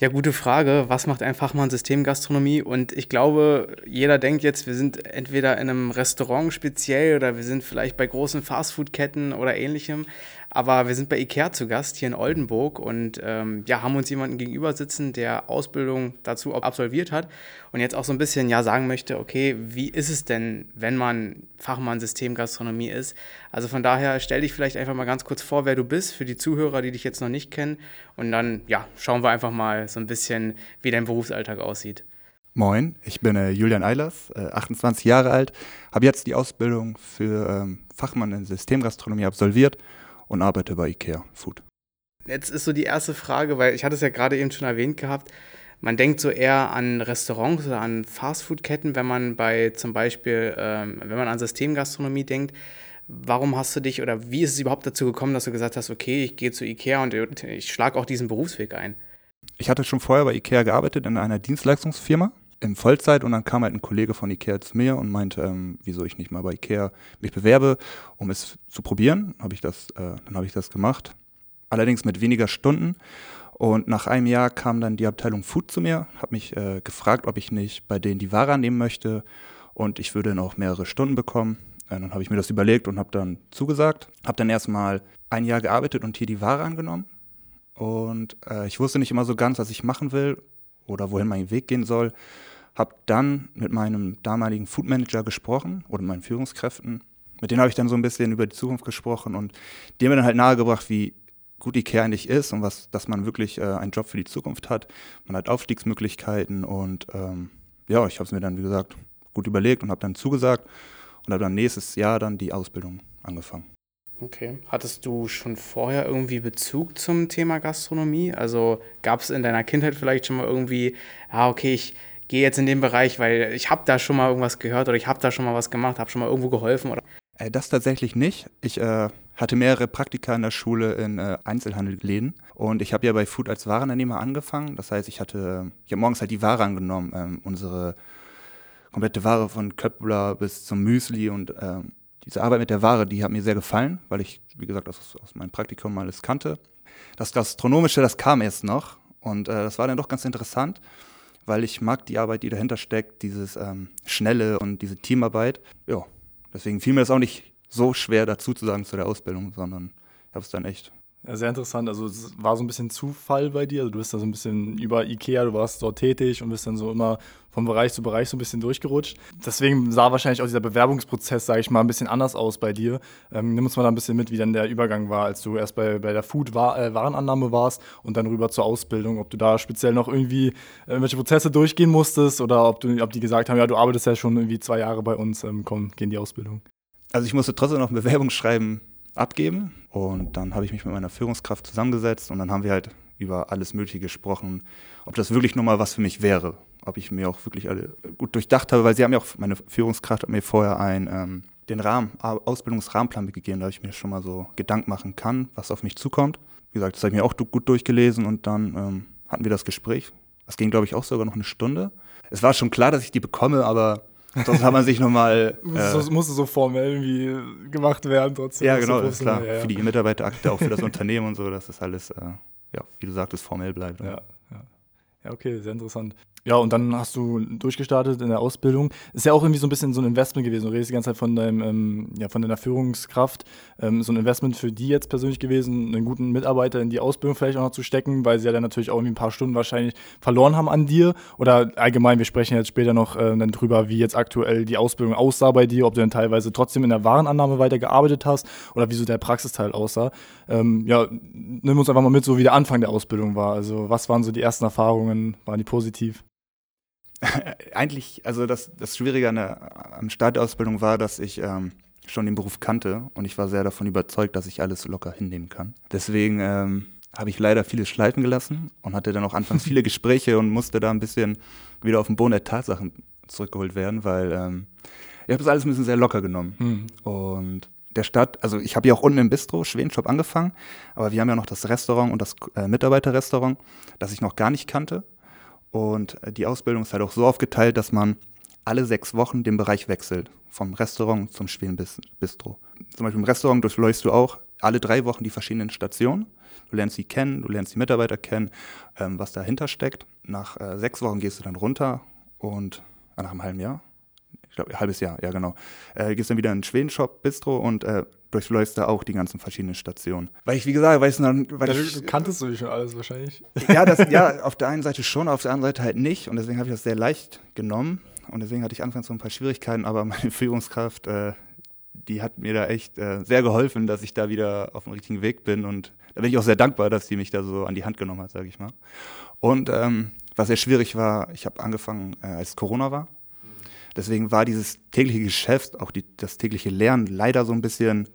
Ja, gute Frage. Was macht ein Fachmann Systemgastronomie? Und ich glaube, jeder denkt jetzt, wir sind entweder in einem Restaurant speziell oder wir sind vielleicht bei großen Fastfood-Ketten oder ähnlichem. Aber wir sind bei IKEA zu Gast hier in Oldenburg und ähm, ja, haben uns jemanden gegenüber sitzen, der Ausbildung dazu absolviert hat und jetzt auch so ein bisschen ja sagen möchte, okay, wie ist es denn, wenn man Fachmann Systemgastronomie ist? Also von daher stell dich vielleicht einfach mal ganz kurz vor, wer du bist, für die Zuhörer, die dich jetzt noch nicht kennen. Und dann ja, schauen wir einfach mal so ein bisschen, wie dein Berufsalltag aussieht. Moin, ich bin äh, Julian Eilers, äh, 28 Jahre alt, habe jetzt die Ausbildung für ähm, Fachmann in Systemgastronomie absolviert und arbeite bei IKEA Food. Jetzt ist so die erste Frage, weil ich hatte es ja gerade eben schon erwähnt gehabt, man denkt so eher an Restaurants oder an Fastfood-Ketten, wenn man bei zum Beispiel, ähm, wenn man an Systemgastronomie denkt. Warum hast du dich oder wie ist es überhaupt dazu gekommen, dass du gesagt hast, okay, ich gehe zu IKEA und ich schlage auch diesen Berufsweg ein? Ich hatte schon vorher bei IKEA gearbeitet in einer Dienstleistungsfirma in Vollzeit und dann kam halt ein Kollege von Ikea zu mir und meinte, ähm, wieso ich nicht mal bei Ikea mich bewerbe, um es zu probieren. Hab ich das, äh, dann habe ich das gemacht. Allerdings mit weniger Stunden. Und nach einem Jahr kam dann die Abteilung Food zu mir, hat mich äh, gefragt, ob ich nicht bei denen die Ware annehmen möchte und ich würde noch mehrere Stunden bekommen. Äh, dann habe ich mir das überlegt und habe dann zugesagt. Habe dann erstmal ein Jahr gearbeitet und hier die Ware angenommen. Und äh, ich wusste nicht immer so ganz, was ich machen will oder wohin mein Weg gehen soll. Habe dann mit meinem damaligen Food Manager gesprochen oder meinen Führungskräften. Mit denen habe ich dann so ein bisschen über die Zukunft gesprochen und die haben mir dann halt nahegebracht, wie gut Ikea eigentlich ist und was, dass man wirklich äh, einen Job für die Zukunft hat. Man hat Aufstiegsmöglichkeiten und ähm, ja, ich habe es mir dann, wie gesagt, gut überlegt und habe dann zugesagt und habe dann nächstes Jahr dann die Ausbildung angefangen. Okay. Hattest du schon vorher irgendwie Bezug zum Thema Gastronomie? Also gab es in deiner Kindheit vielleicht schon mal irgendwie, ja, okay, ich gehe jetzt in den Bereich, weil ich habe da schon mal irgendwas gehört oder ich habe da schon mal was gemacht, habe schon mal irgendwo geholfen? Oder? Äh, das tatsächlich nicht. Ich äh, hatte mehrere Praktika in der Schule in äh, Einzelhandelläden und ich habe ja bei Food als Warenannehmer angefangen. Das heißt, ich hatte, ich habe morgens halt die Ware angenommen, ähm, unsere komplette Ware von Köppler bis zum Müsli und ähm, diese Arbeit mit der Ware, die hat mir sehr gefallen, weil ich, wie gesagt, aus, aus meinem Praktikum alles kannte. Das Gastronomische, das kam erst noch und äh, das war dann doch ganz interessant, weil ich mag die Arbeit, die dahinter steckt, dieses ähm, Schnelle und diese Teamarbeit. Ja, deswegen fiel mir das auch nicht so schwer dazu zu sagen zu der Ausbildung, sondern ich habe es dann echt ja, sehr interessant. Also es war so ein bisschen Zufall bei dir. Also du bist da so ein bisschen über Ikea, du warst dort tätig und bist dann so immer vom Bereich zu Bereich so ein bisschen durchgerutscht. Deswegen sah wahrscheinlich auch dieser Bewerbungsprozess, sage ich mal, ein bisschen anders aus bei dir. Ähm, nimm uns mal da ein bisschen mit, wie dann der Übergang war, als du erst bei, bei der Food-Warenannahme äh, warst und dann rüber zur Ausbildung. Ob du da speziell noch irgendwie irgendwelche Prozesse durchgehen musstest oder ob, du, ob die gesagt haben, ja, du arbeitest ja schon irgendwie zwei Jahre bei uns, ähm, komm, geh in die Ausbildung. Also ich musste trotzdem noch ein Bewerbungsschreiben abgeben. Und dann habe ich mich mit meiner Führungskraft zusammengesetzt und dann haben wir halt über alles Mögliche gesprochen, ob das wirklich nochmal was für mich wäre. Ob ich mir auch wirklich alle gut durchdacht habe, weil sie haben ja auch, meine Führungskraft hat mir vorher ein, ähm, den Rahmen, Ausbildungsrahmenplan mitgegeben, da ich mir schon mal so Gedanken machen kann, was auf mich zukommt. Wie gesagt, das habe ich mir auch gut durchgelesen und dann ähm, hatten wir das Gespräch. Das ging, glaube ich, auch sogar noch eine Stunde. Es war schon klar, dass ich die bekomme, aber Sonst hat man sich nochmal. Äh, musste so formell irgendwie gemacht werden trotzdem. Ja, genau, das ist klar. Ja, ja. Für die Mitarbeiterakte, auch für das Unternehmen und so, dass das alles, äh, ja, wie du sagtest, formell bleibt. Ja, ja. ja, okay, sehr interessant. Ja, und dann hast du durchgestartet in der Ausbildung. Ist ja auch irgendwie so ein bisschen so ein Investment gewesen. Du redest die ganze Zeit von, deinem, ähm, ja, von deiner Führungskraft. Ähm, so ein Investment für die jetzt persönlich gewesen, einen guten Mitarbeiter in die Ausbildung vielleicht auch noch zu stecken, weil sie ja dann natürlich auch irgendwie ein paar Stunden wahrscheinlich verloren haben an dir. Oder allgemein, wir sprechen jetzt später noch äh, dann drüber, wie jetzt aktuell die Ausbildung aussah bei dir, ob du dann teilweise trotzdem in der Warenannahme weitergearbeitet hast oder wie so der Praxisteil aussah. Ähm, ja, nimm uns einfach mal mit, so wie der Anfang der Ausbildung war. Also, was waren so die ersten Erfahrungen? Waren die positiv? eigentlich, also das, das Schwierige an der, am Start der Ausbildung war, dass ich ähm, schon den Beruf kannte und ich war sehr davon überzeugt, dass ich alles locker hinnehmen kann. Deswegen ähm, habe ich leider vieles schleifen gelassen und hatte dann auch anfangs viele Gespräche und musste da ein bisschen wieder auf den Boden der Tatsachen zurückgeholt werden, weil ähm, ich habe das alles ein bisschen sehr locker genommen. Mhm. Und der Stadt, also ich habe ja auch unten im Bistro, Schwedenshop, angefangen, aber wir haben ja noch das Restaurant und das äh, Mitarbeiterrestaurant, das ich noch gar nicht kannte. Und äh, die Ausbildung ist halt auch so aufgeteilt, dass man alle sechs Wochen den Bereich wechselt, vom Restaurant zum Schwedenbistro. Zum Beispiel im Restaurant durchläufst du auch alle drei Wochen die verschiedenen Stationen. Du lernst sie kennen, du lernst die Mitarbeiter kennen, ähm, was dahinter steckt. Nach äh, sechs Wochen gehst du dann runter und äh, nach einem halben Jahr, ich glaube, ein halbes Jahr, ja genau, äh, gehst dann wieder in den Schwedenshop, Bistro und äh, durchläufst da auch die ganzen verschiedenen Stationen. Weil ich, wie gesagt, weiß dann, weil Ja, ich, du kanntest du schon alles wahrscheinlich. ja, das, ja, auf der einen Seite schon, auf der anderen Seite halt nicht. Und deswegen habe ich das sehr leicht genommen. Und deswegen hatte ich anfangs so ein paar Schwierigkeiten, aber meine Führungskraft, äh, die hat mir da echt äh, sehr geholfen, dass ich da wieder auf dem richtigen Weg bin. Und da bin ich auch sehr dankbar, dass die mich da so an die Hand genommen hat, sage ich mal. Und ähm, was sehr schwierig war, ich habe angefangen, äh, als Corona war. Deswegen war dieses tägliche Geschäft, auch die, das tägliche Lernen leider so ein bisschen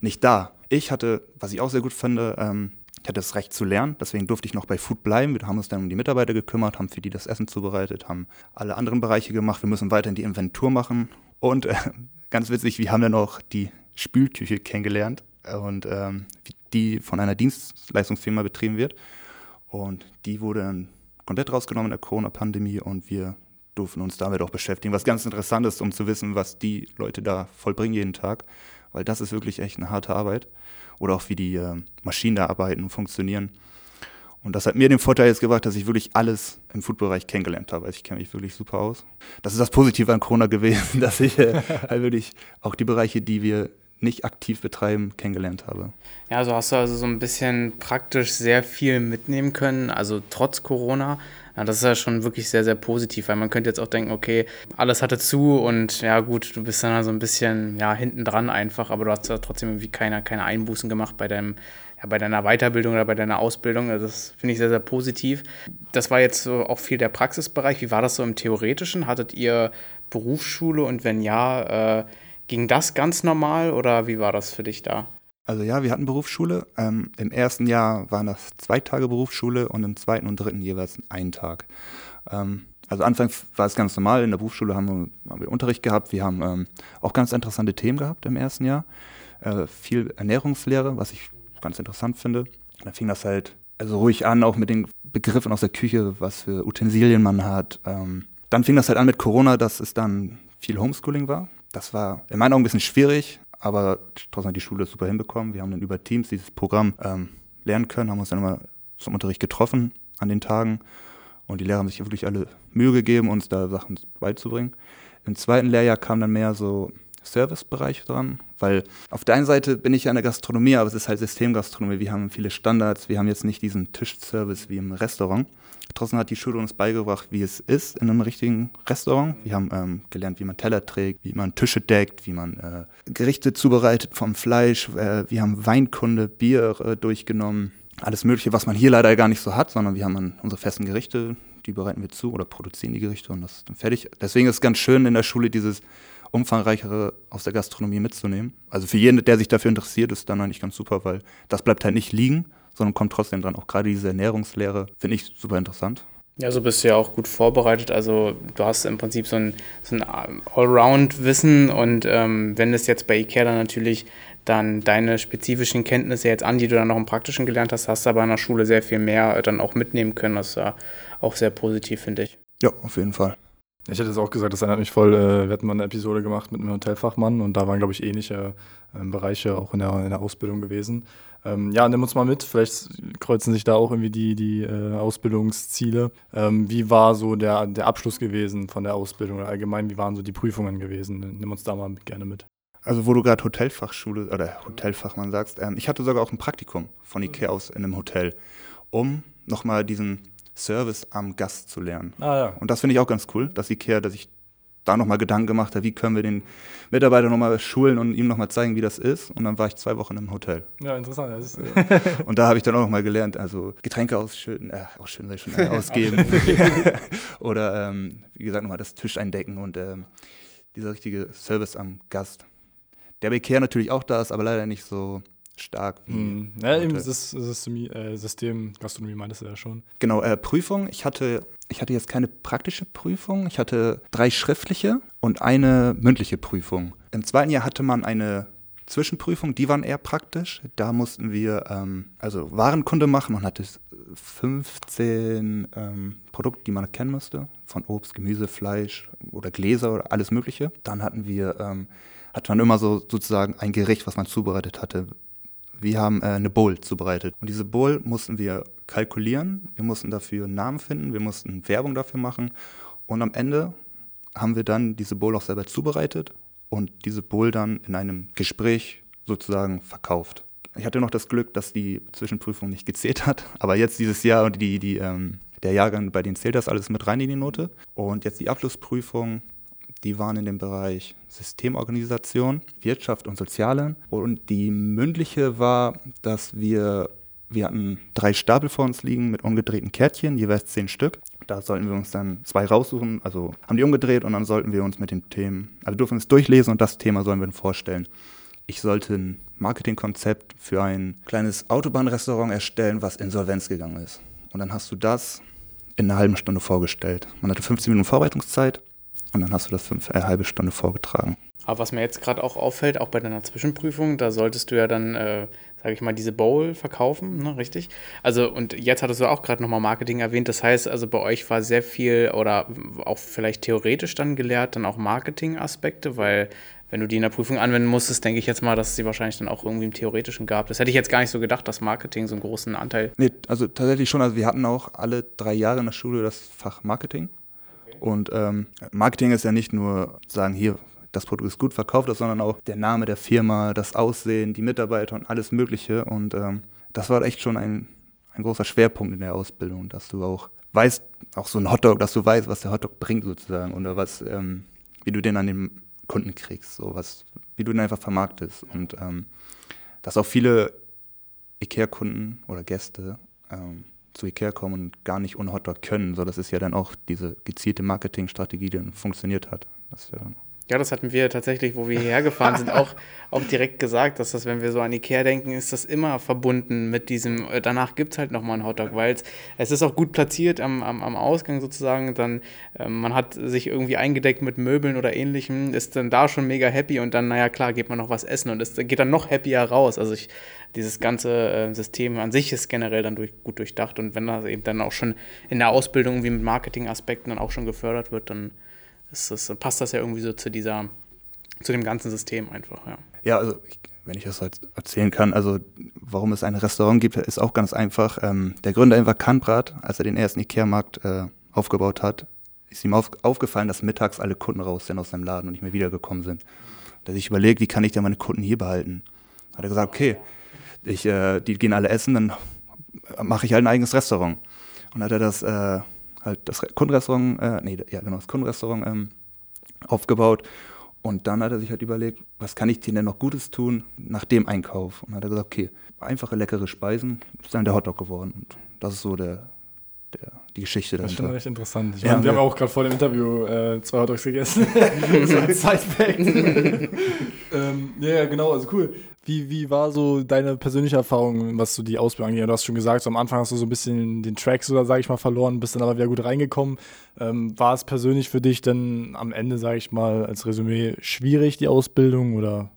nicht da. Ich hatte, was ich auch sehr gut finde, ähm, ich hatte das Recht zu lernen, deswegen durfte ich noch bei Food bleiben. Wir haben uns dann um die Mitarbeiter gekümmert, haben für die das Essen zubereitet, haben alle anderen Bereiche gemacht. Wir müssen weiterhin die Inventur machen. Und äh, ganz witzig, wir haben dann auch die Spülküche kennengelernt und ähm, die von einer Dienstleistungsfirma betrieben wird. Und die wurde dann komplett rausgenommen in der Corona-Pandemie und wir durften uns damit auch beschäftigen, was ganz interessant ist, um zu wissen, was die Leute da vollbringen jeden Tag, weil das ist wirklich echt eine harte Arbeit. Oder auch wie die äh, Maschinen da arbeiten und funktionieren. Und das hat mir den Vorteil jetzt gebracht, dass ich wirklich alles im Foodbereich kennengelernt habe. Also ich kenne mich wirklich super aus. Das ist das Positive an Corona gewesen, dass ich äh, halt wirklich auch die Bereiche, die wir nicht aktiv betreiben, kennengelernt habe. Ja, so hast du also so ein bisschen praktisch sehr viel mitnehmen können, also trotz Corona. Ja, das ist ja schon wirklich sehr, sehr positiv, weil man könnte jetzt auch denken, okay, alles hatte zu und ja gut, du bist dann so ein bisschen ja, hinten dran einfach, aber du hast ja trotzdem irgendwie keine, keine Einbußen gemacht bei deinem ja, bei deiner Weiterbildung oder bei deiner Ausbildung. Also das finde ich sehr, sehr positiv. Das war jetzt so auch viel der Praxisbereich. Wie war das so im Theoretischen? Hattet ihr Berufsschule und wenn ja, äh, ging das ganz normal oder wie war das für dich da? Also ja, wir hatten Berufsschule. Ähm, Im ersten Jahr waren das zwei Tage Berufsschule und im zweiten und dritten jeweils ein Tag. Ähm, also anfangs war es ganz normal. In der Berufsschule haben wir, haben wir Unterricht gehabt. Wir haben ähm, auch ganz interessante Themen gehabt im ersten Jahr. Äh, viel Ernährungslehre, was ich ganz interessant finde. Dann fing das halt also ruhig an, auch mit den Begriffen aus der Küche, was für Utensilien man hat. Ähm, dann fing das halt an mit Corona, dass es dann viel Homeschooling war. Das war in meinen Augen ein bisschen schwierig, aber trotzdem hat die Schule super hinbekommen. Wir haben dann über Teams dieses Programm ähm, lernen können, haben uns dann immer zum Unterricht getroffen an den Tagen und die Lehrer haben sich wirklich alle Mühe gegeben, uns da Sachen beizubringen. Im zweiten Lehrjahr kam dann mehr so Servicebereich dran, weil auf der einen Seite bin ich ja in der Gastronomie, aber es ist halt Systemgastronomie. Wir haben viele Standards, wir haben jetzt nicht diesen Tischservice wie im Restaurant. Trotzdem hat die Schule uns beigebracht, wie es ist in einem richtigen Restaurant. Wir haben ähm, gelernt, wie man Teller trägt, wie man Tische deckt, wie man äh, Gerichte zubereitet vom Fleisch. Äh, wir haben Weinkunde, Bier äh, durchgenommen. Alles Mögliche, was man hier leider gar nicht so hat, sondern wir haben unsere festen Gerichte, die bereiten wir zu oder produzieren die Gerichte und das ist dann fertig. Deswegen ist es ganz schön in der Schule dieses umfangreichere aus der Gastronomie mitzunehmen. Also für jeden, der sich dafür interessiert, ist dann eigentlich ganz super, weil das bleibt halt nicht liegen, sondern kommt trotzdem dran. Auch gerade diese Ernährungslehre finde ich super interessant. Ja, so bist du ja auch gut vorbereitet. Also du hast im Prinzip so ein, so ein Allround-Wissen und ähm, wenn es jetzt bei Ikea dann natürlich dann deine spezifischen Kenntnisse jetzt an, die du dann noch im Praktischen gelernt hast, hast du aber in der Schule sehr viel mehr äh, dann auch mitnehmen können. Das ist ja auch sehr positiv, finde ich. Ja, auf jeden Fall. Ich hätte es auch gesagt, das erinnert mich voll. Äh, wir hatten mal eine Episode gemacht mit einem Hotelfachmann und da waren, glaube ich, ähnliche äh, Bereiche auch in der, in der Ausbildung gewesen. Ähm, ja, nimm uns mal mit. Vielleicht kreuzen sich da auch irgendwie die, die äh, Ausbildungsziele. Ähm, wie war so der, der Abschluss gewesen von der Ausbildung oder allgemein, wie waren so die Prüfungen gewesen? Nimm uns da mal gerne mit. Also wo du gerade Hotelfachschule oder Hotelfachmann sagst, ähm, ich hatte sogar auch ein Praktikum von Ikea aus in einem Hotel, um nochmal diesen Service am Gast zu lernen. Ah ja. Und das finde ich auch ganz cool, dass Ikea, dass ich da nochmal Gedanken gemacht habe, wie können wir den Mitarbeiter nochmal schulen und ihm nochmal zeigen, wie das ist. Und dann war ich zwei Wochen im Hotel. Ja, interessant. Das ist, Und da habe ich dann auch nochmal gelernt, also Getränke ausschütten, äh, ausschütten soll ich schon äh, ausgeben. Oder ähm, wie gesagt, nochmal das Tisch eindecken und ähm, dieser richtige Service am Gast. Der bei Ikea natürlich auch da ist, aber leider nicht so stark wie. Hm. Ja, System, äh, System Gastronomie meintest du ja schon. Genau, äh, Prüfung. Ich hatte, ich hatte jetzt keine praktische Prüfung. Ich hatte drei schriftliche und eine mündliche Prüfung. Im zweiten Jahr hatte man eine Zwischenprüfungen, die waren eher praktisch. Da mussten wir ähm, also Warenkunde machen. Man hatte 15 ähm, Produkte, die man kennen musste. Von Obst, Gemüse, Fleisch oder Gläser oder alles Mögliche. Dann hatten wir, ähm, hat man immer so sozusagen ein Gericht, was man zubereitet hatte. Wir haben äh, eine Bowl zubereitet. Und diese Bowl mussten wir kalkulieren. Wir mussten dafür einen Namen finden. Wir mussten Werbung dafür machen. Und am Ende haben wir dann diese Bowl auch selber zubereitet und diese Bowl dann in einem Gespräch sozusagen verkauft. Ich hatte noch das Glück, dass die Zwischenprüfung nicht gezählt hat, aber jetzt dieses Jahr und die, die, ähm, der Jahrgang, bei denen zählt das alles mit rein in die Note. Und jetzt die Abschlussprüfung, die waren in dem Bereich Systemorganisation, Wirtschaft und Soziale. Und die mündliche war, dass wir, wir hatten drei Stapel vor uns liegen mit umgedrehten Kärtchen, jeweils zehn Stück. Da sollten wir uns dann zwei raussuchen, also haben die umgedreht und dann sollten wir uns mit den Themen, also dürfen uns durchlesen und das Thema sollen wir dann vorstellen. Ich sollte ein Marketingkonzept für ein kleines Autobahnrestaurant erstellen, was insolvenz gegangen ist. Und dann hast du das in einer halben Stunde vorgestellt. Man hatte 15 Minuten Vorbereitungszeit und dann hast du das fünf, eine halbe Stunde vorgetragen. Aber was mir jetzt gerade auch auffällt, auch bei deiner Zwischenprüfung, da solltest du ja dann äh, sage ich mal, diese Bowl verkaufen, ne, richtig? Also, und jetzt hattest du auch gerade nochmal Marketing erwähnt. Das heißt, also bei euch war sehr viel oder auch vielleicht theoretisch dann gelehrt, dann auch Marketing-Aspekte, weil wenn du die in der Prüfung anwenden musstest, denke ich jetzt mal, dass es sie wahrscheinlich dann auch irgendwie im Theoretischen gab. Das hätte ich jetzt gar nicht so gedacht, dass Marketing so einen großen Anteil. Nee, also tatsächlich schon. Also wir hatten auch alle drei Jahre in der Schule das Fach Marketing. Und ähm, Marketing ist ja nicht nur sagen, hier, das Produkt ist gut verkauft sondern auch der Name der Firma, das Aussehen, die Mitarbeiter und alles Mögliche. Und ähm, das war echt schon ein, ein großer Schwerpunkt in der Ausbildung, dass du auch weißt, auch so ein Hotdog, dass du weißt, was der Hotdog bringt sozusagen oder was, ähm, wie du den an den Kunden kriegst, so was, wie du den einfach vermarktest. Und ähm, dass auch viele IKEA-Kunden oder Gäste ähm, zu Ikea kommen und gar nicht ohne Hotdog können. So, das ist ja dann auch diese gezielte Marketingstrategie, die dann funktioniert hat. Das ist ja dann ja, das hatten wir tatsächlich, wo wir hierher gefahren sind, auch, auch direkt gesagt, dass das, wenn wir so an Ikea denken, ist das immer verbunden mit diesem, äh, danach gibt es halt nochmal einen Hotdog, weil es ist auch gut platziert am, am, am Ausgang sozusagen, dann äh, man hat sich irgendwie eingedeckt mit Möbeln oder ähnlichem, ist dann da schon mega happy und dann, naja klar, geht man noch was essen und es geht dann noch happier raus. Also ich, dieses ganze äh, System an sich ist generell dann durch, gut durchdacht und wenn das eben dann auch schon in der Ausbildung wie mit Marketingaspekten dann auch schon gefördert wird, dann ist das, passt das ja irgendwie so zu dieser, zu dem ganzen System einfach, ja. Ja, also ich, wenn ich das halt erzählen kann, also warum es ein Restaurant gibt, ist auch ganz einfach. Ähm, der Gründer war Kanbrad, als er den ersten Ikea-Markt äh, aufgebaut hat, ist ihm auf, aufgefallen, dass mittags alle Kunden raus sind aus seinem Laden und nicht mehr wiedergekommen sind. Da sich überlegt, wie kann ich denn meine Kunden hier behalten? Hat er gesagt, okay, ich, äh, die gehen alle essen, dann mache ich halt ein eigenes Restaurant. Und hat er das äh, halt das Kundenrestaurant, äh, nee, ja genau, das Kundenrestaurant ähm, aufgebaut. Und dann hat er sich halt überlegt, was kann ich dir denn noch Gutes tun nach dem Einkauf? Und hat er gesagt, okay, einfache, leckere Speisen, ist dann der Hotdog geworden. Und das ist so der, der, die Geschichte dahinter. Das ist schon recht interessant. Ich ja, meine, wir ja. haben auch gerade vor dem Interview äh, zwei Hotdogs gegessen. so ein Sidefact. ähm, ja, genau, also cool. Wie, wie war so deine persönliche Erfahrung, was so die Ausbildung angeht? Du hast schon gesagt, so am Anfang hast du so ein bisschen den Track, so, sage ich mal, verloren, bist dann aber wieder gut reingekommen. Ähm, war es persönlich für dich dann am Ende, sage ich mal, als Resümee schwierig, die Ausbildung oder?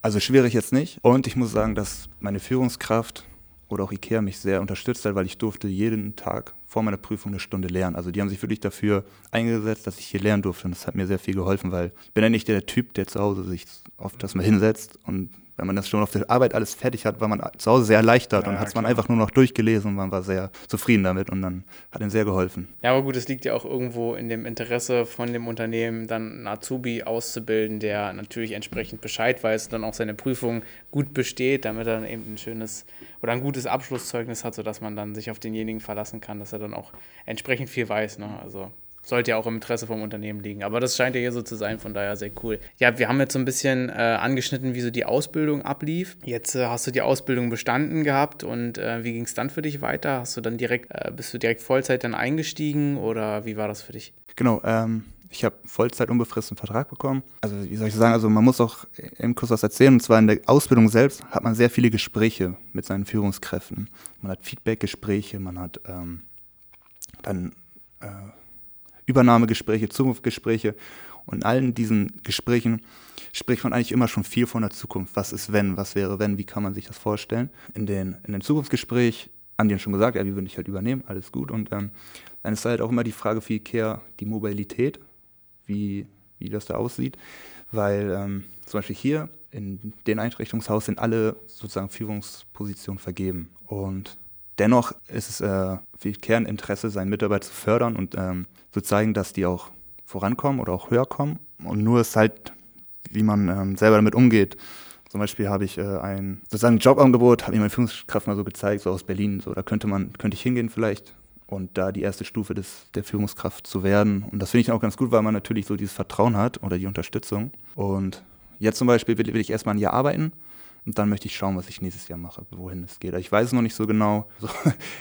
Also schwierig jetzt nicht. Und ich muss sagen, dass meine Führungskraft oder auch IKEA mich sehr unterstützt hat, weil ich durfte jeden Tag vor meiner Prüfung eine Stunde lernen. Also die haben sich wirklich dafür eingesetzt, dass ich hier lernen durfte. Und das hat mir sehr viel geholfen, weil ich bin ja nicht der Typ, der zu Hause sich oft das mal hinsetzt und wenn man das schon auf der Arbeit alles fertig hat, war man zu Hause sehr erleichtert ja, und hat es man einfach nur noch durchgelesen und man war sehr zufrieden damit und dann hat ihm sehr geholfen. Ja, aber gut, es liegt ja auch irgendwo in dem Interesse von dem Unternehmen, dann einen Azubi auszubilden, der natürlich entsprechend Bescheid weiß und dann auch seine Prüfung gut besteht, damit er dann eben ein schönes oder ein gutes Abschlusszeugnis hat, sodass man dann sich auf denjenigen verlassen kann, dass er dann auch entsprechend viel weiß. Ne? Also sollte ja auch im Interesse vom Unternehmen liegen. Aber das scheint ja hier so zu sein, von daher sehr cool. Ja, wir haben jetzt so ein bisschen äh, angeschnitten, wie so die Ausbildung ablief. Jetzt äh, hast du die Ausbildung bestanden gehabt und äh, wie ging es dann für dich weiter? Hast du dann direkt, äh, bist du direkt Vollzeit dann eingestiegen oder wie war das für dich? Genau, ähm, ich habe Vollzeit unbefristeten Vertrag bekommen. Also wie soll ich sagen, also man muss auch im Kurs was erzählen. Und zwar in der Ausbildung selbst hat man sehr viele Gespräche mit seinen Führungskräften. Man hat Feedbackgespräche, man hat ähm, dann äh, Übernahmegespräche, Zukunftsgespräche. Und in allen diesen Gesprächen spricht man eigentlich immer schon viel von der Zukunft. Was ist wenn? Was wäre wenn? Wie kann man sich das vorstellen? In den, in den Zukunftsgespräch haben die schon gesagt, ja, wie würde ich halt übernehmen? Alles gut. Und ähm, dann ist halt auch immer die Frage für Ikea, die Mobilität, wie, wie das da aussieht. Weil ähm, zum Beispiel hier in den Einrichtungshaus sind alle sozusagen Führungspositionen vergeben. Und dennoch ist es äh, für Kerninteresse, seinen Mitarbeiter zu fördern und ähm, zu zeigen, dass die auch vorankommen oder auch höher kommen. Und nur ist halt, wie man ähm, selber damit umgeht. Zum Beispiel habe ich äh, ein sozusagen Jobangebot, habe ich meine Führungskraft mal so gezeigt, so aus Berlin. So, da könnte man, könnte ich hingehen vielleicht und da die erste Stufe des, der Führungskraft zu werden. Und das finde ich auch ganz gut, weil man natürlich so dieses Vertrauen hat oder die Unterstützung. Und jetzt zum Beispiel will, will ich erstmal ein Jahr arbeiten und dann möchte ich schauen, was ich nächstes Jahr mache, wohin es geht. Also ich weiß es noch nicht so genau. So,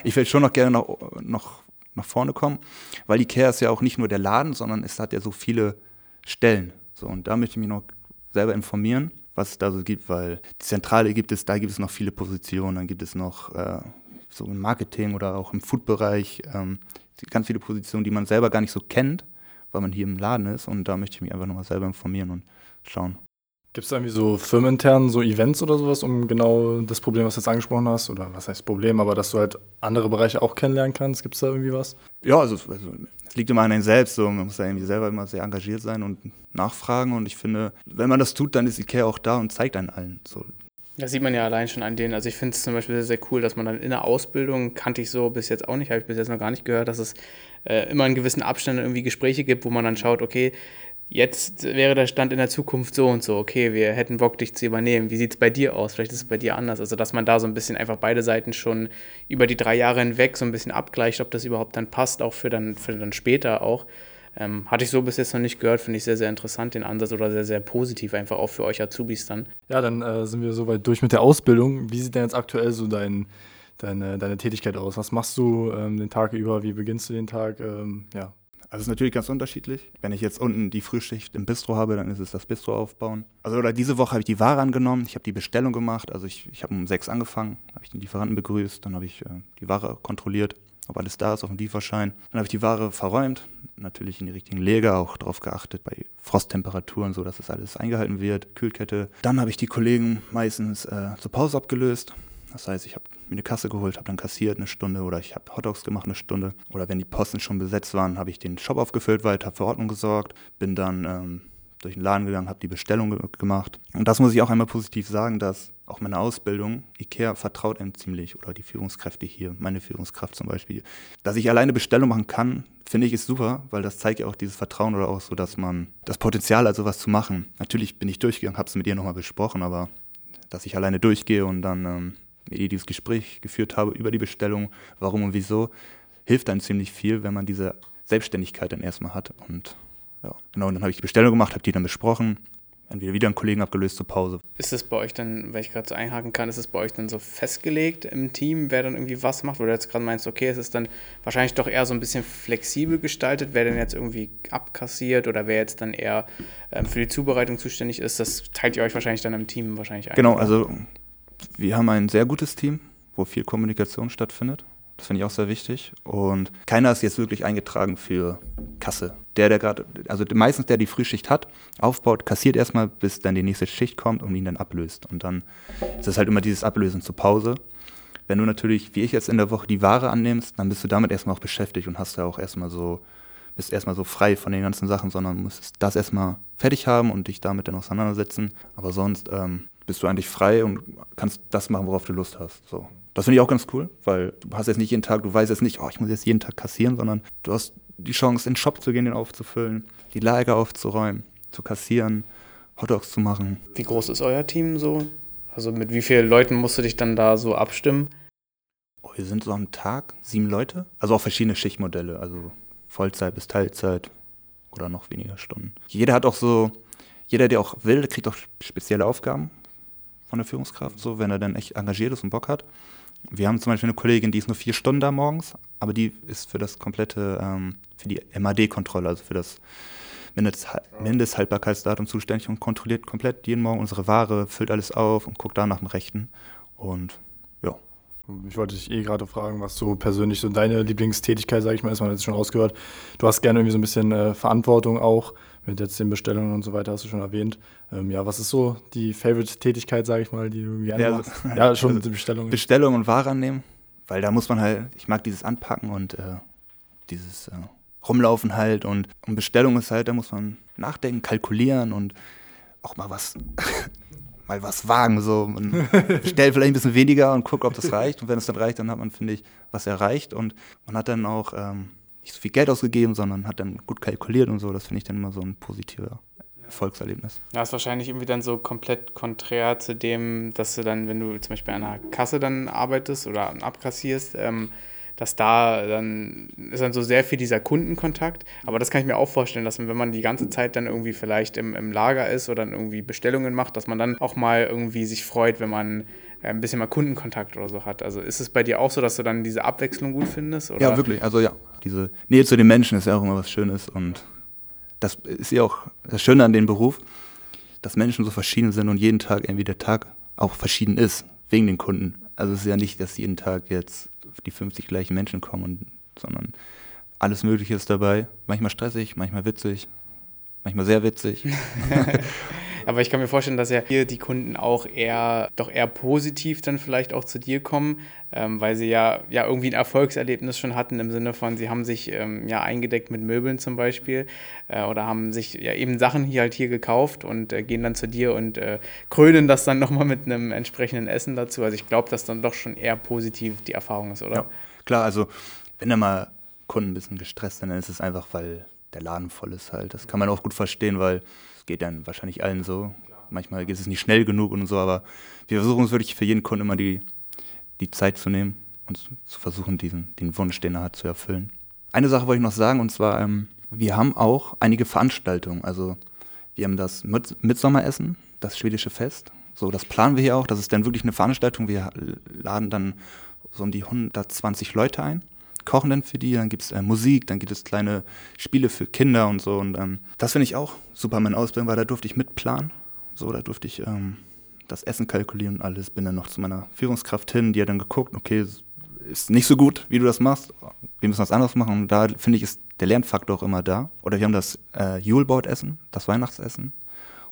ich will schon noch gerne noch, noch nach vorne kommen, weil Ikea ist ja auch nicht nur der Laden, sondern es hat ja so viele Stellen. So, und da möchte ich mich noch selber informieren, was es da so gibt, weil die Zentrale gibt es, da gibt es noch viele Positionen, dann gibt es noch äh, so im Marketing oder auch im Food-Bereich ähm, ganz viele Positionen, die man selber gar nicht so kennt, weil man hier im Laden ist und da möchte ich mich einfach nochmal selber informieren und schauen. Gibt es da irgendwie so firmenintern so Events oder sowas, um genau das Problem, was du jetzt angesprochen hast, oder was heißt Problem, aber dass du halt andere Bereiche auch kennenlernen kannst? Gibt es da irgendwie was? Ja, also, also es liegt immer an einem selbst. So. Man muss ja irgendwie selber immer sehr engagiert sein und nachfragen. Und ich finde, wenn man das tut, dann ist Ikea auch da und zeigt einen allen. So. Das sieht man ja allein schon an denen. Also ich finde es zum Beispiel sehr, sehr cool, dass man dann in der Ausbildung, kannte ich so bis jetzt auch nicht, habe ich bis jetzt noch gar nicht gehört, dass es äh, immer in gewissen Abständen irgendwie Gespräche gibt, wo man dann schaut, okay, jetzt wäre der Stand in der Zukunft so und so, okay, wir hätten Bock, dich zu übernehmen. Wie sieht es bei dir aus? Vielleicht ist es bei dir anders. Also, dass man da so ein bisschen einfach beide Seiten schon über die drei Jahre hinweg so ein bisschen abgleicht, ob das überhaupt dann passt, auch für dann, für dann später auch. Ähm, hatte ich so bis jetzt noch nicht gehört, finde ich sehr, sehr interessant, den Ansatz oder sehr, sehr positiv einfach auch für euch Azubis dann. Ja, dann äh, sind wir soweit durch mit der Ausbildung. Wie sieht denn jetzt aktuell so dein, deine, deine Tätigkeit aus? Was machst du ähm, den Tag über? Wie beginnst du den Tag? Ähm, ja. Also es ist natürlich ganz unterschiedlich. Wenn ich jetzt unten die Frühschicht im Bistro habe, dann ist es das Bistro aufbauen. Also oder diese Woche habe ich die Ware angenommen, ich habe die Bestellung gemacht. Also ich, ich habe um sechs angefangen, habe ich den Lieferanten begrüßt, dann habe ich äh, die Ware kontrolliert, ob alles da ist auf dem Lieferschein. Dann habe ich die Ware verräumt, natürlich in die richtigen Leger, auch darauf geachtet bei Frosttemperaturen, so dass das alles eingehalten wird, Kühlkette. Dann habe ich die Kollegen meistens äh, zur Pause abgelöst. Das heißt, ich habe mir eine Kasse geholt, habe dann kassiert eine Stunde oder ich habe Hotdogs gemacht eine Stunde. Oder wenn die Posten schon besetzt waren, habe ich den Shop aufgefüllt, weiter habe für Ordnung gesorgt, bin dann ähm, durch den Laden gegangen, habe die Bestellung ge gemacht. Und das muss ich auch einmal positiv sagen, dass auch meine Ausbildung, IKEA vertraut einem ziemlich, oder die Führungskräfte hier, meine Führungskraft zum Beispiel. Dass ich alleine Bestellung machen kann, finde ich ist super, weil das zeigt ja auch dieses Vertrauen oder auch so, dass man das Potenzial hat, sowas zu machen. Natürlich bin ich durchgegangen, habe es mit ihr nochmal besprochen, aber dass ich alleine durchgehe und dann ähm, mit ihr dieses Gespräch geführt habe über die Bestellung, warum und wieso, hilft dann ziemlich viel, wenn man diese Selbstständigkeit dann erstmal hat. Und ja, genau, und dann habe ich die Bestellung gemacht, habe die dann besprochen, entweder wieder einen Kollegen abgelöst zur Pause. Ist es bei euch dann, weil ich gerade so einhaken kann, ist es bei euch dann so festgelegt im Team, wer dann irgendwie was macht? Wo du jetzt gerade meinst, okay, es ist dann wahrscheinlich doch eher so ein bisschen flexibel gestaltet, wer denn jetzt irgendwie abkassiert oder wer jetzt dann eher ähm, für die Zubereitung zuständig ist, das teilt ihr euch wahrscheinlich dann im Team wahrscheinlich ein. Genau, also wir haben ein sehr gutes Team, wo viel Kommunikation stattfindet. Das finde ich auch sehr wichtig. Und keiner ist jetzt wirklich eingetragen für Kasse. Der, der gerade, also meistens der die Frühschicht hat, aufbaut, kassiert erstmal, bis dann die nächste Schicht kommt und ihn dann ablöst. Und dann ist es halt immer dieses Ablösen zur Pause. Wenn du natürlich, wie ich jetzt in der Woche, die Ware annimmst, dann bist du damit erstmal auch beschäftigt und hast ja auch erstmal so, bist erstmal so frei von den ganzen Sachen, sondern musst das erstmal fertig haben und dich damit dann auseinandersetzen. Aber sonst ähm, bist du eigentlich frei und kannst das machen, worauf du Lust hast. So. Das finde ich auch ganz cool, weil du hast jetzt nicht jeden Tag, du weißt jetzt nicht, oh, ich muss jetzt jeden Tag kassieren, sondern du hast die Chance, in den Shop zu gehen, den aufzufüllen, die Lager aufzuräumen, zu kassieren, Hotdogs zu machen. Wie groß ist euer Team so? Also mit wie vielen Leuten musst du dich dann da so abstimmen? Oh, wir sind so am Tag sieben Leute, also auch verschiedene Schichtmodelle, also Vollzeit bis Teilzeit oder noch weniger Stunden. Jeder hat auch so, jeder, der auch will, kriegt auch spezielle Aufgaben von der Führungskraft, so wenn er dann echt engagiert ist und Bock hat. Wir haben zum Beispiel eine Kollegin, die ist nur vier Stunden da morgens, aber die ist für das komplette, ähm, für die MAD-Kontrolle, also für das Mindesthaltbarkeitsdatum zuständig und kontrolliert komplett jeden Morgen unsere Ware, füllt alles auf und guckt da nach dem Rechten. Und ja. Ich wollte dich eh gerade fragen, was so persönlich so deine Lieblingstätigkeit, sage ich mal, ist man jetzt schon rausgehört. Du hast gerne irgendwie so ein bisschen äh, Verantwortung auch. Mit jetzt den Bestellungen und so weiter, hast du schon erwähnt. Ähm, ja, was ist so die Favorite-Tätigkeit, sage ich mal, die du gerne ja, machst? Ja, schon also Bestellungen. Bestellungen und Ware annehmen, weil da muss man halt, ich mag dieses Anpacken und äh, dieses äh, Rumlaufen halt und, und Bestellung ist halt, da muss man nachdenken, kalkulieren und auch mal was mal was wagen. So. Man stellt vielleicht ein bisschen weniger und guckt, ob das reicht. Und wenn es dann reicht, dann hat man, finde ich, was erreicht. Und man hat dann auch ähm, nicht so viel Geld ausgegeben, sondern hat dann gut kalkuliert und so. Das finde ich dann immer so ein positiver Erfolgserlebnis. Ja, ist wahrscheinlich irgendwie dann so komplett konträr zu dem, dass du dann, wenn du zum Beispiel an einer Kasse dann arbeitest oder abkassierst, ähm, dass da dann ist dann so sehr viel dieser Kundenkontakt. Aber das kann ich mir auch vorstellen, dass wenn man die ganze Zeit dann irgendwie vielleicht im, im Lager ist oder dann irgendwie Bestellungen macht, dass man dann auch mal irgendwie sich freut, wenn man äh, ein bisschen mal Kundenkontakt oder so hat. Also ist es bei dir auch so, dass du dann diese Abwechslung gut findest? Oder? Ja, wirklich. Also ja, diese Nähe zu den Menschen ist ja auch immer was Schönes und das ist ja auch das Schöne an dem Beruf, dass Menschen so verschieden sind und jeden Tag irgendwie der Tag auch verschieden ist, wegen den Kunden. Also es ist ja nicht, dass jeden Tag jetzt die 50 gleichen Menschen kommen, und, sondern alles Mögliche ist dabei. Manchmal stressig, manchmal witzig, manchmal sehr witzig. Aber ich kann mir vorstellen, dass ja hier die Kunden auch eher, doch eher positiv dann vielleicht auch zu dir kommen, ähm, weil sie ja, ja irgendwie ein Erfolgserlebnis schon hatten im Sinne von, sie haben sich ähm, ja eingedeckt mit Möbeln zum Beispiel äh, oder haben sich ja eben Sachen hier halt hier gekauft und äh, gehen dann zu dir und äh, krönen das dann nochmal mit einem entsprechenden Essen dazu. Also ich glaube, dass dann doch schon eher positiv die Erfahrung ist, oder? Ja, klar, also wenn da mal Kunden ein bisschen gestresst sind, dann ist es einfach, weil der Laden voll ist halt. Das kann man auch gut verstehen, weil es geht dann wahrscheinlich allen so. Manchmal geht es nicht schnell genug und so, aber wir versuchen uns wirklich für jeden Kunden immer die, die Zeit zu nehmen und zu versuchen, diesen, den Wunsch, den er hat, zu erfüllen. Eine Sache wollte ich noch sagen, und zwar, ähm, wir haben auch einige Veranstaltungen. Also wir haben das Mitsommeressen, das schwedische Fest. So, das planen wir hier auch. Das ist dann wirklich eine Veranstaltung. Wir laden dann so um die 120 Leute ein kochen dann für die, dann gibt es äh, Musik, dann gibt es kleine Spiele für Kinder und so. Und ähm, das finde ich auch super in meiner Ausbildung, weil da durfte ich mitplanen. So, da durfte ich ähm, das Essen kalkulieren und alles. Bin dann noch zu meiner Führungskraft hin, die hat dann geguckt, okay, ist nicht so gut, wie du das machst. Wir müssen was anderes machen. Und da finde ich, ist der Lernfaktor auch immer da. Oder wir haben das äh, Juleboard-Essen, das Weihnachtsessen.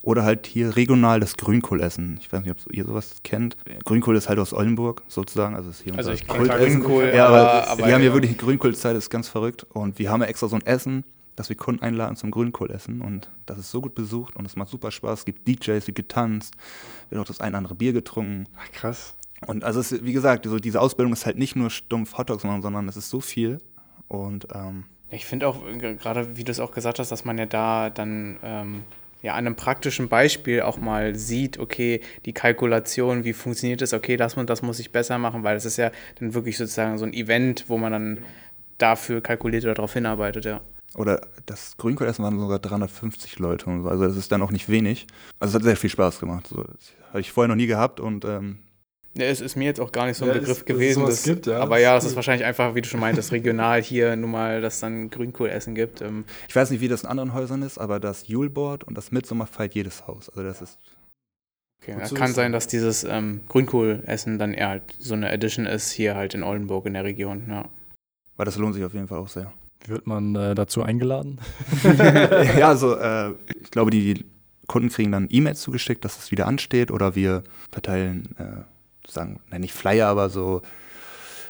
Oder halt hier regional das Grünkohl essen. Ich weiß nicht, ob ihr sowas kennt. Grünkohl ist halt aus Oldenburg sozusagen. Also, ist hier also ich kenne Grünkohl. Ja, aber, aber, wir haben hier wirklich Grünkohlzeit, das ist ganz verrückt. Und wir haben ja extra so ein Essen, dass wir Kunden einladen zum Grünkohl essen. Und das ist so gut besucht und es macht super Spaß. Es gibt DJs, wird getanzt, wird auch das ein oder andere Bier getrunken. Ach, krass. Und also ist, wie gesagt, so diese Ausbildung ist halt nicht nur stumpf Hotdogs machen, sondern es ist so viel. Und ähm, ich finde auch, gerade wie du es auch gesagt hast, dass man ja da dann ähm, ja, an einem praktischen Beispiel auch mal sieht, okay, die Kalkulation, wie funktioniert das, okay, das das muss ich besser machen, weil es ist ja dann wirklich sozusagen so ein Event, wo man dann dafür kalkuliert oder darauf hinarbeitet, ja. Oder das Grünkohlessen waren sogar 350 Leute und so, also das ist dann auch nicht wenig. Also es hat sehr viel Spaß gemacht. So, das habe ich vorher noch nie gehabt und ähm, ja, es ist mir jetzt auch gar nicht so ein ja, Begriff ist, gewesen. Das, gibt, ja. Aber ja, es ist wahrscheinlich einfach, wie du schon meintest, regional hier nun mal, dass dann Grünkohlessen gibt. Ähm. Ich weiß nicht, wie das in anderen Häusern ist, aber das Juleboard und das Mitsommer feiert jedes Haus. Also das ist. Okay, ja, kann sein, dass dieses ähm, Grünkohlessen dann eher halt so eine Edition ist, hier halt in Oldenburg in der Region, ja. Weil das lohnt sich auf jeden Fall auch sehr. Wird man äh, dazu eingeladen? ja, also äh, ich glaube, die Kunden kriegen dann E-Mails zugeschickt, dass es wieder ansteht oder wir verteilen. Äh, sagen, nicht Flyer, aber so,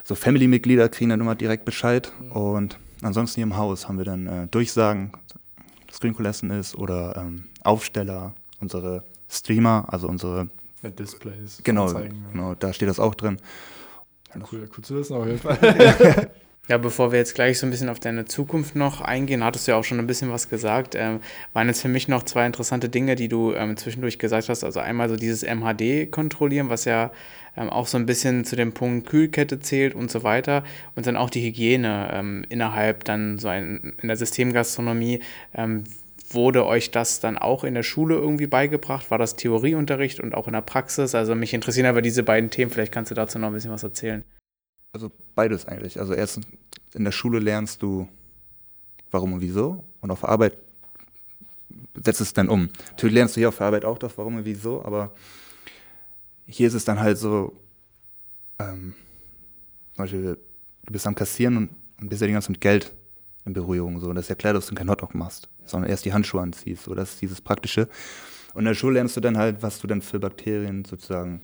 so Family-Mitglieder kriegen dann immer direkt Bescheid. Mhm. Und ansonsten hier im Haus haben wir dann äh, Durchsagen, das Grünkohlessen ist oder ähm, Aufsteller, unsere Streamer, also unsere Mit Displays. Genau, zeigen, genau, da steht das auch drin. Ja, cool, cool zu wissen auf jeden Fall. Ja, bevor wir jetzt gleich so ein bisschen auf deine Zukunft noch eingehen, hattest du ja auch schon ein bisschen was gesagt. Ähm, waren jetzt für mich noch zwei interessante Dinge, die du ähm, zwischendurch gesagt hast. Also einmal so dieses MHD kontrollieren, was ja ähm, auch so ein bisschen zu dem Punkt Kühlkette zählt und so weiter. Und dann auch die Hygiene ähm, innerhalb dann so ein, in der Systemgastronomie. Ähm, wurde euch das dann auch in der Schule irgendwie beigebracht? War das Theorieunterricht und auch in der Praxis? Also mich interessieren aber diese beiden Themen. Vielleicht kannst du dazu noch ein bisschen was erzählen. Also beides eigentlich. Also erstens in der Schule lernst du warum und wieso und auf Arbeit setzt es dann um. Natürlich lernst du hier auf der Arbeit auch das warum und wieso, aber hier ist es dann halt so, ähm, zum Beispiel, du bist am Kassieren und, und bist ja die ganze Zeit mit Geld in Berührung. So. Und das ist ja klar, dass du keinen Hotdog machst, sondern erst die Handschuhe anziehst. So, das ist dieses Praktische. Und in der Schule lernst du dann halt, was du dann für Bakterien sozusagen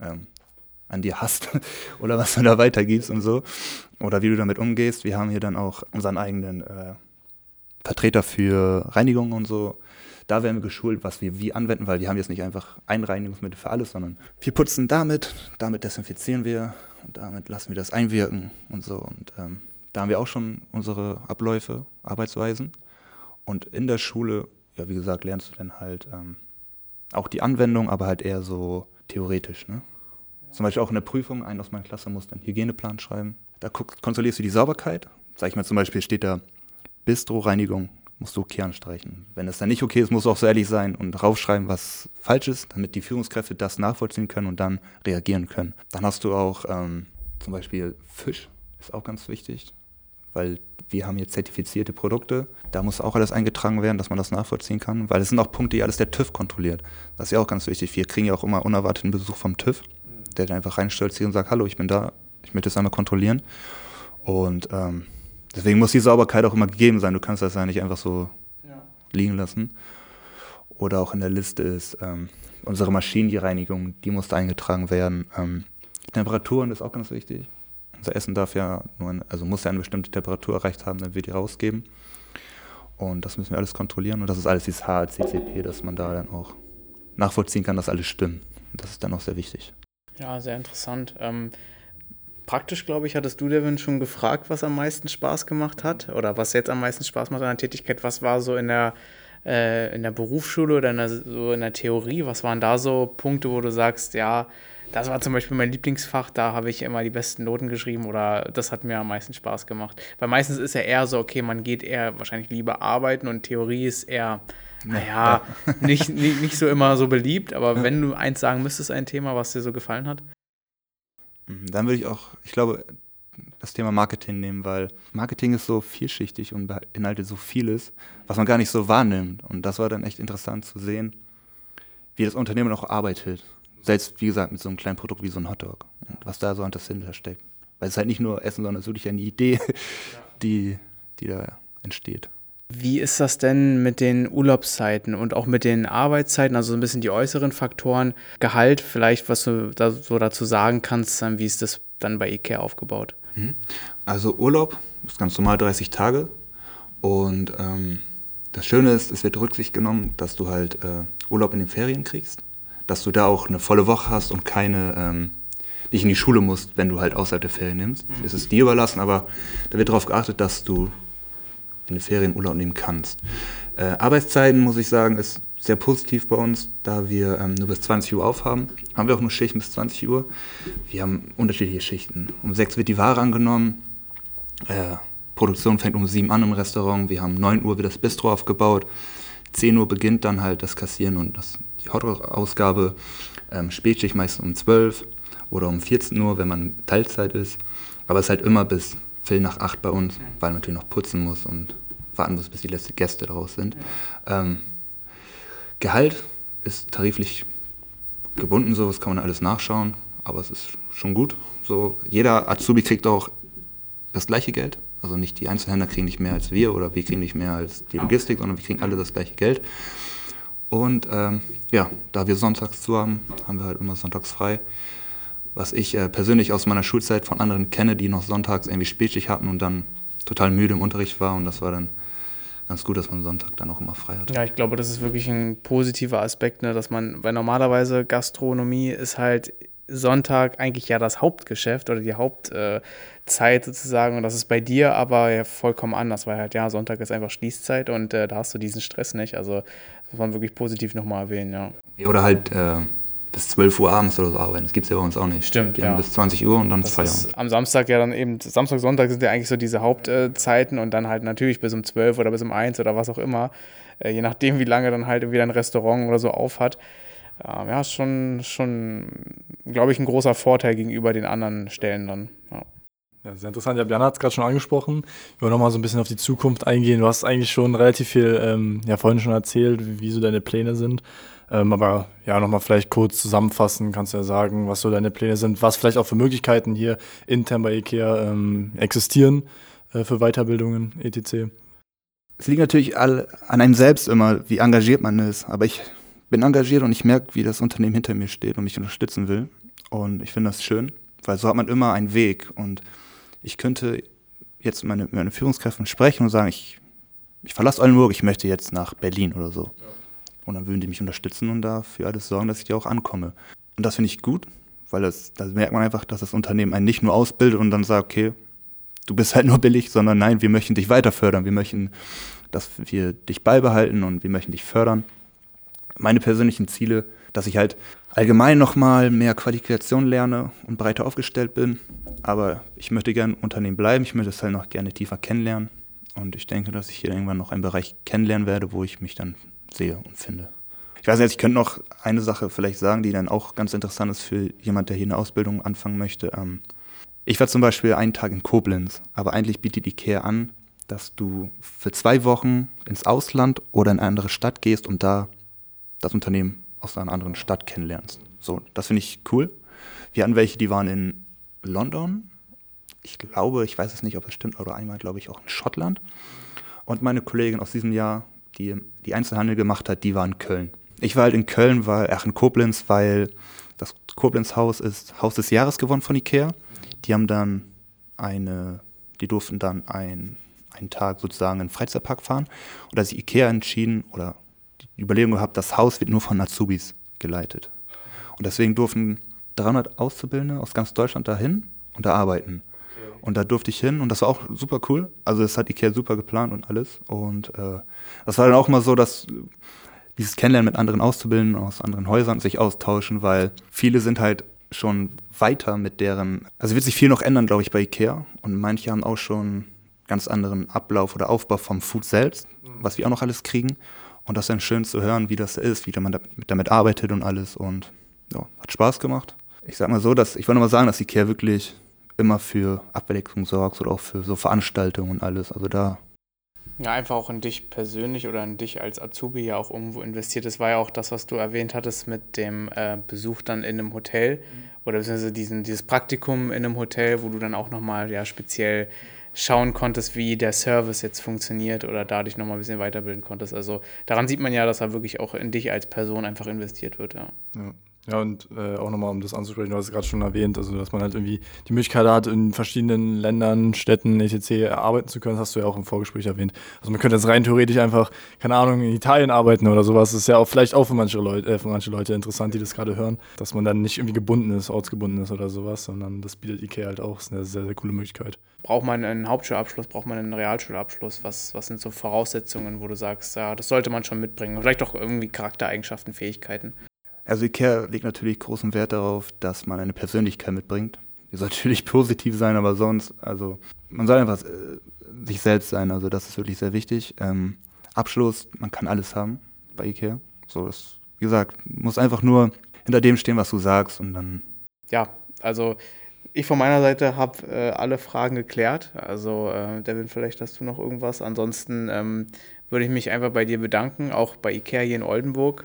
ähm, an dir hast oder was du da weitergibst und so. Oder wie du damit umgehst. Wir haben hier dann auch unseren eigenen äh, Vertreter für Reinigung und so. Da werden wir geschult, was wir wie anwenden, weil wir haben jetzt nicht einfach ein Reinigungsmittel für alles, sondern wir putzen damit, damit desinfizieren wir und damit lassen wir das einwirken und so. Und ähm, da haben wir auch schon unsere Abläufe, Arbeitsweisen. Und in der Schule, ja, wie gesagt, lernst du dann halt ähm, auch die Anwendung, aber halt eher so theoretisch. Ne? Zum Beispiel auch in der Prüfung, ein aus meiner Klasse muss dann Hygieneplan schreiben. Da kontrollierst du die Sauberkeit. Sag ich mal zum Beispiel, steht da Bistro-Reinigung, musst du okay anstreichen. Wenn das dann nicht okay ist, musst du auch so ehrlich sein und raufschreiben, was falsch ist, damit die Führungskräfte das nachvollziehen können und dann reagieren können. Dann hast du auch ähm, zum Beispiel Fisch, ist auch ganz wichtig, weil wir haben hier zertifizierte Produkte. Da muss auch alles eingetragen werden, dass man das nachvollziehen kann, weil es sind auch Punkte, die alles der TÜV kontrolliert. Das ist ja auch ganz wichtig. Wir kriegen ja auch immer unerwarteten Besuch vom TÜV der dann einfach reinstolziert und sagt, hallo, ich bin da, ich möchte es einmal kontrollieren. Und ähm, deswegen muss die Sauberkeit auch immer gegeben sein. Du kannst das ja nicht einfach so ja. liegen lassen. Oder auch in der Liste ist ähm, unsere Maschinen, die Reinigung, die muss da eingetragen werden. Ähm, Temperaturen ist auch ganz wichtig. Unser Essen darf ja nur, eine, also muss ja eine bestimmte Temperatur erreicht haben, dann wird die rausgeben. Und das müssen wir alles kontrollieren. Und das ist alles dieses HACCP, dass man da dann auch nachvollziehen kann, dass alles stimmt. Und das ist dann auch sehr wichtig. Ja, sehr interessant. Ähm, praktisch, glaube ich, hattest du, Devin, schon gefragt, was am meisten Spaß gemacht hat oder was jetzt am meisten Spaß macht an der Tätigkeit. Was war so in der, äh, in der Berufsschule oder in der, so in der Theorie? Was waren da so Punkte, wo du sagst, ja, das war zum Beispiel mein Lieblingsfach, da habe ich immer die besten Noten geschrieben oder das hat mir am meisten Spaß gemacht. Weil meistens ist ja eher so, okay, man geht eher wahrscheinlich lieber arbeiten und Theorie ist eher naja, nicht, nicht, nicht so immer so beliebt, aber wenn du eins sagen müsstest, ein Thema, was dir so gefallen hat? Mhm, dann würde ich auch, ich glaube, das Thema Marketing nehmen, weil Marketing ist so vielschichtig und beinhaltet so vieles, was man gar nicht so wahrnimmt. Und das war dann echt interessant zu sehen, wie das Unternehmen auch arbeitet. Selbst, wie gesagt, mit so einem kleinen Produkt wie so ein Hotdog. Und was da so dahinter steckt. Weil es ist halt nicht nur Essen, sondern es ist wirklich eine Idee, die, die da entsteht. Wie ist das denn mit den Urlaubszeiten und auch mit den Arbeitszeiten, also so ein bisschen die äußeren Faktoren, Gehalt, vielleicht, was du da so dazu sagen kannst, wie ist das dann bei IKEA aufgebaut? Mhm. Also Urlaub ist ganz normal 30 Tage und ähm, das Schöne ist, es wird Rücksicht genommen, dass du halt äh, Urlaub in den Ferien kriegst, dass du da auch eine volle Woche hast und keine ähm, nicht in die Schule musst, wenn du halt außerhalb der Ferien nimmst. Mhm. Es ist dir überlassen, aber da wird darauf geachtet, dass du in den Ferien nehmen kannst. Äh, Arbeitszeiten, muss ich sagen, ist sehr positiv bei uns, da wir ähm, nur bis 20 Uhr aufhaben. Haben wir auch nur Schichten bis 20 Uhr. Wir haben unterschiedliche Schichten. Um 6 wird die Ware angenommen. Äh, Produktion fängt um 7 an im Restaurant. Wir haben 9 Uhr wird das Bistro aufgebaut. 10 Uhr beginnt dann halt das Kassieren und das, die Hautausgabe. Ähm, Spätschicht meistens um 12 oder um 14 Uhr, wenn man Teilzeit ist. Aber es ist halt immer bis Viertel nach 8 bei uns, weil man natürlich noch putzen muss und warten muss, bis die letzten Gäste draus sind. Ähm, Gehalt ist tariflich gebunden, so das kann man alles nachschauen, aber es ist schon gut. So, jeder Azubi kriegt auch das gleiche Geld. Also nicht die Einzelhändler kriegen nicht mehr als wir oder wir kriegen nicht mehr als die Logistik, sondern wir kriegen alle das gleiche Geld. Und ähm, ja, da wir sonntags zu haben, haben wir halt immer sonntags frei. Was ich äh, persönlich aus meiner Schulzeit von anderen kenne, die noch sonntags irgendwie Spätschicht hatten und dann total müde im Unterricht war und das war dann ganz gut, dass man Sonntag dann auch immer frei hat. Ja, ich glaube, das ist wirklich ein positiver Aspekt, ne, dass man, weil normalerweise Gastronomie ist halt Sonntag eigentlich ja das Hauptgeschäft oder die Hauptzeit äh, sozusagen und das ist bei dir aber ja vollkommen anders, weil halt ja, Sonntag ist einfach Schließzeit und äh, da hast du diesen Stress nicht, also das muss man wirklich positiv nochmal erwähnen, ja. Oder halt äh, bis 12 Uhr abends oder so arbeiten. Das gibt es ja bei uns auch nicht. Stimmt, Wir ja. bis 20 Uhr und dann das Feierabend. am Samstag ja dann eben, Samstag, Sonntag sind ja eigentlich so diese Hauptzeiten und dann halt natürlich bis um 12 oder bis um 1 oder was auch immer. Äh, je nachdem, wie lange dann halt wieder ein Restaurant oder so auf hat. ja, ist schon, schon glaube ich, ein großer Vorteil gegenüber den anderen Stellen dann. Ja. Ja, sehr interessant. Ja, Björn hat es gerade schon angesprochen. Wir wollen nochmal so ein bisschen auf die Zukunft eingehen. Du hast eigentlich schon relativ viel, ähm, ja, vorhin schon erzählt, wie, wie so deine Pläne sind. Ähm, aber ja, nochmal vielleicht kurz zusammenfassen, kannst du ja sagen, was so deine Pläne sind, was vielleicht auch für Möglichkeiten hier intern bei IKEA ähm, existieren. äh, für Weiterbildungen, etc.? Es liegt natürlich all, an einem selbst immer, wie engagiert man ist. Aber ich bin engagiert und ich merke, wie das Unternehmen hinter mir steht und mich unterstützen will. Und ich finde das schön, weil so hat man immer einen Weg. Und ich könnte jetzt meine, meine Führungskräfte sprechen und sagen, ich, ich verlasse Oldenburg, ich möchte jetzt nach Berlin oder so. Und dann würden die mich unterstützen und dafür alles sorgen, dass ich da auch ankomme. Und das finde ich gut, weil das, da merkt man einfach, dass das Unternehmen einen nicht nur ausbildet und dann sagt, okay, du bist halt nur billig, sondern nein, wir möchten dich weiter fördern, wir möchten, dass wir dich beibehalten und wir möchten dich fördern. Meine persönlichen Ziele, dass ich halt allgemein nochmal mehr Qualifikation lerne und breiter aufgestellt bin, aber ich möchte gerne im Unternehmen bleiben, ich möchte es halt noch gerne tiefer kennenlernen und ich denke, dass ich hier irgendwann noch einen Bereich kennenlernen werde, wo ich mich dann sehe und finde. Ich weiß nicht, ich könnte noch eine Sache vielleicht sagen, die dann auch ganz interessant ist für jemand, der hier eine Ausbildung anfangen möchte. Ähm, ich war zum Beispiel einen Tag in Koblenz, aber eigentlich bietet IKEA an, dass du für zwei Wochen ins Ausland oder in eine andere Stadt gehst und da das Unternehmen aus einer anderen Stadt kennenlernst. So, das finde ich cool. Wir hatten welche, die waren in London. Ich glaube, ich weiß es nicht, ob es stimmt, oder einmal, glaube ich, auch in Schottland. Und meine Kollegin aus diesem Jahr, die die Einzelhandel gemacht hat, die war in Köln. Ich war halt in Köln, weil, ach, in Koblenz, weil das Koblenz-Haus ist Haus des Jahres gewonnen von Ikea. Die haben dann eine, die durften dann ein, einen Tag sozusagen in den Freizeitpark fahren. Und da sich Ikea entschieden oder die Überlegung gehabt, das Haus wird nur von Azubis geleitet. Und deswegen durften 300 Auszubildende aus ganz Deutschland dahin und da arbeiten. Und da durfte ich hin und das war auch super cool. Also das hat Ikea super geplant und alles. Und äh, das war dann auch mal so, dass dieses Kennenlernen mit anderen Auszubildenden aus anderen Häusern sich austauschen, weil viele sind halt schon weiter mit deren, also wird sich viel noch ändern, glaube ich, bei Ikea und manche haben auch schon ganz anderen Ablauf oder Aufbau vom Food selbst, was wir auch noch alles kriegen und das ist dann schön zu hören, wie das ist, wie man damit arbeitet und alles und ja, hat Spaß gemacht. Ich sag mal so, dass ich wollte mal sagen, dass Ikea wirklich immer für Abwechslung sorgt oder auch für so Veranstaltungen und alles, also da ja, einfach auch in dich persönlich oder in dich als Azubi ja auch irgendwo investiert. Das war ja auch das, was du erwähnt hattest mit dem äh, Besuch dann in einem Hotel mhm. oder beziehungsweise diesen, dieses Praktikum in einem Hotel, wo du dann auch nochmal ja speziell schauen konntest, wie der Service jetzt funktioniert oder dadurch nochmal ein bisschen weiterbilden konntest. Also daran sieht man ja, dass da wirklich auch in dich als Person einfach investiert wird, ja. ja. Ja, und äh, auch nochmal, um das anzusprechen, du hast es gerade schon erwähnt, also dass man halt irgendwie die Möglichkeit hat, in verschiedenen Ländern, Städten, etc. arbeiten zu können, das hast du ja auch im Vorgespräch erwähnt. Also man könnte jetzt rein theoretisch einfach, keine Ahnung, in Italien arbeiten oder sowas. Das ist ja auch vielleicht auch für manche Leute, äh, für manche Leute interessant, die das gerade hören, dass man dann nicht irgendwie gebunden ist, ortsgebunden ist oder sowas, sondern das bietet IKEA halt auch. Das ist eine sehr, sehr coole Möglichkeit. Braucht man einen Hauptschulabschluss, braucht man einen Realschulabschluss? Was, was sind so Voraussetzungen, wo du sagst, ja, das sollte man schon mitbringen? Vielleicht auch irgendwie Charaktereigenschaften, Fähigkeiten? Also Ikea legt natürlich großen Wert darauf, dass man eine Persönlichkeit mitbringt. Die soll natürlich positiv sein, aber sonst, also man soll einfach äh, sich selbst sein, also das ist wirklich sehr wichtig. Ähm, Abschluss, man kann alles haben bei Ikea. So, das, wie gesagt, muss einfach nur hinter dem stehen, was du sagst und dann. Ja, also ich von meiner Seite habe äh, alle Fragen geklärt. Also, äh, Devin, vielleicht hast du noch irgendwas. Ansonsten ähm, würde ich mich einfach bei dir bedanken, auch bei IKEA hier in Oldenburg.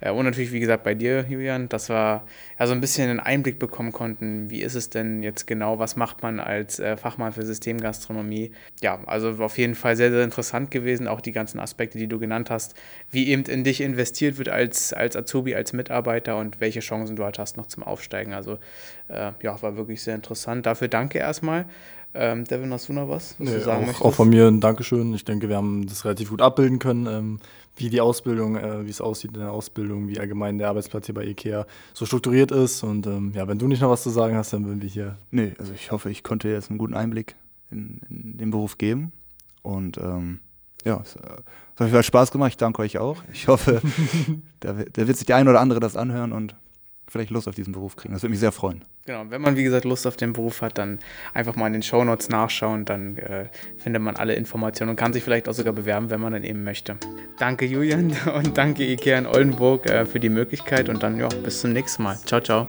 Äh, und natürlich, wie gesagt, bei dir, Julian, dass wir ja so ein bisschen einen Einblick bekommen konnten, wie ist es denn jetzt genau, was macht man als äh, Fachmann für Systemgastronomie. Ja, also auf jeden Fall sehr, sehr interessant gewesen, auch die ganzen Aspekte, die du genannt hast, wie eben in dich investiert wird als, als Azubi, als Mitarbeiter und welche Chancen du halt hast noch zum Aufsteigen. Also äh, ja, war wirklich sehr interessant. Dafür danke erstmal. Ähm, Devin, hast du noch was, was nee, du sagen auch, möchtest? Auch von mir ein Dankeschön. Ich denke, wir haben das relativ gut abbilden können. Ähm, wie die Ausbildung, äh, wie es aussieht in der Ausbildung, wie allgemein der Arbeitsplatz hier bei IKEA so strukturiert ist. Und ähm, ja, wenn du nicht noch was zu sagen hast, dann würden wir hier. Nee, also ich hoffe, ich konnte jetzt einen guten Einblick in, in den Beruf geben. Und ähm, ja, es, äh, es hat viel Spaß gemacht. Ich danke euch auch. Ich hoffe, da, da wird sich der ein oder andere das anhören und vielleicht Lust auf diesen Beruf kriegen. Das würde mich sehr freuen. Genau, wenn man wie gesagt Lust auf den Beruf hat, dann einfach mal in den Shownotes nachschauen, dann äh, findet man alle Informationen und kann sich vielleicht auch sogar bewerben, wenn man dann eben möchte. Danke Julian und danke Ikea in Oldenburg äh, für die Möglichkeit und dann ja, bis zum nächsten Mal. Ciao, ciao.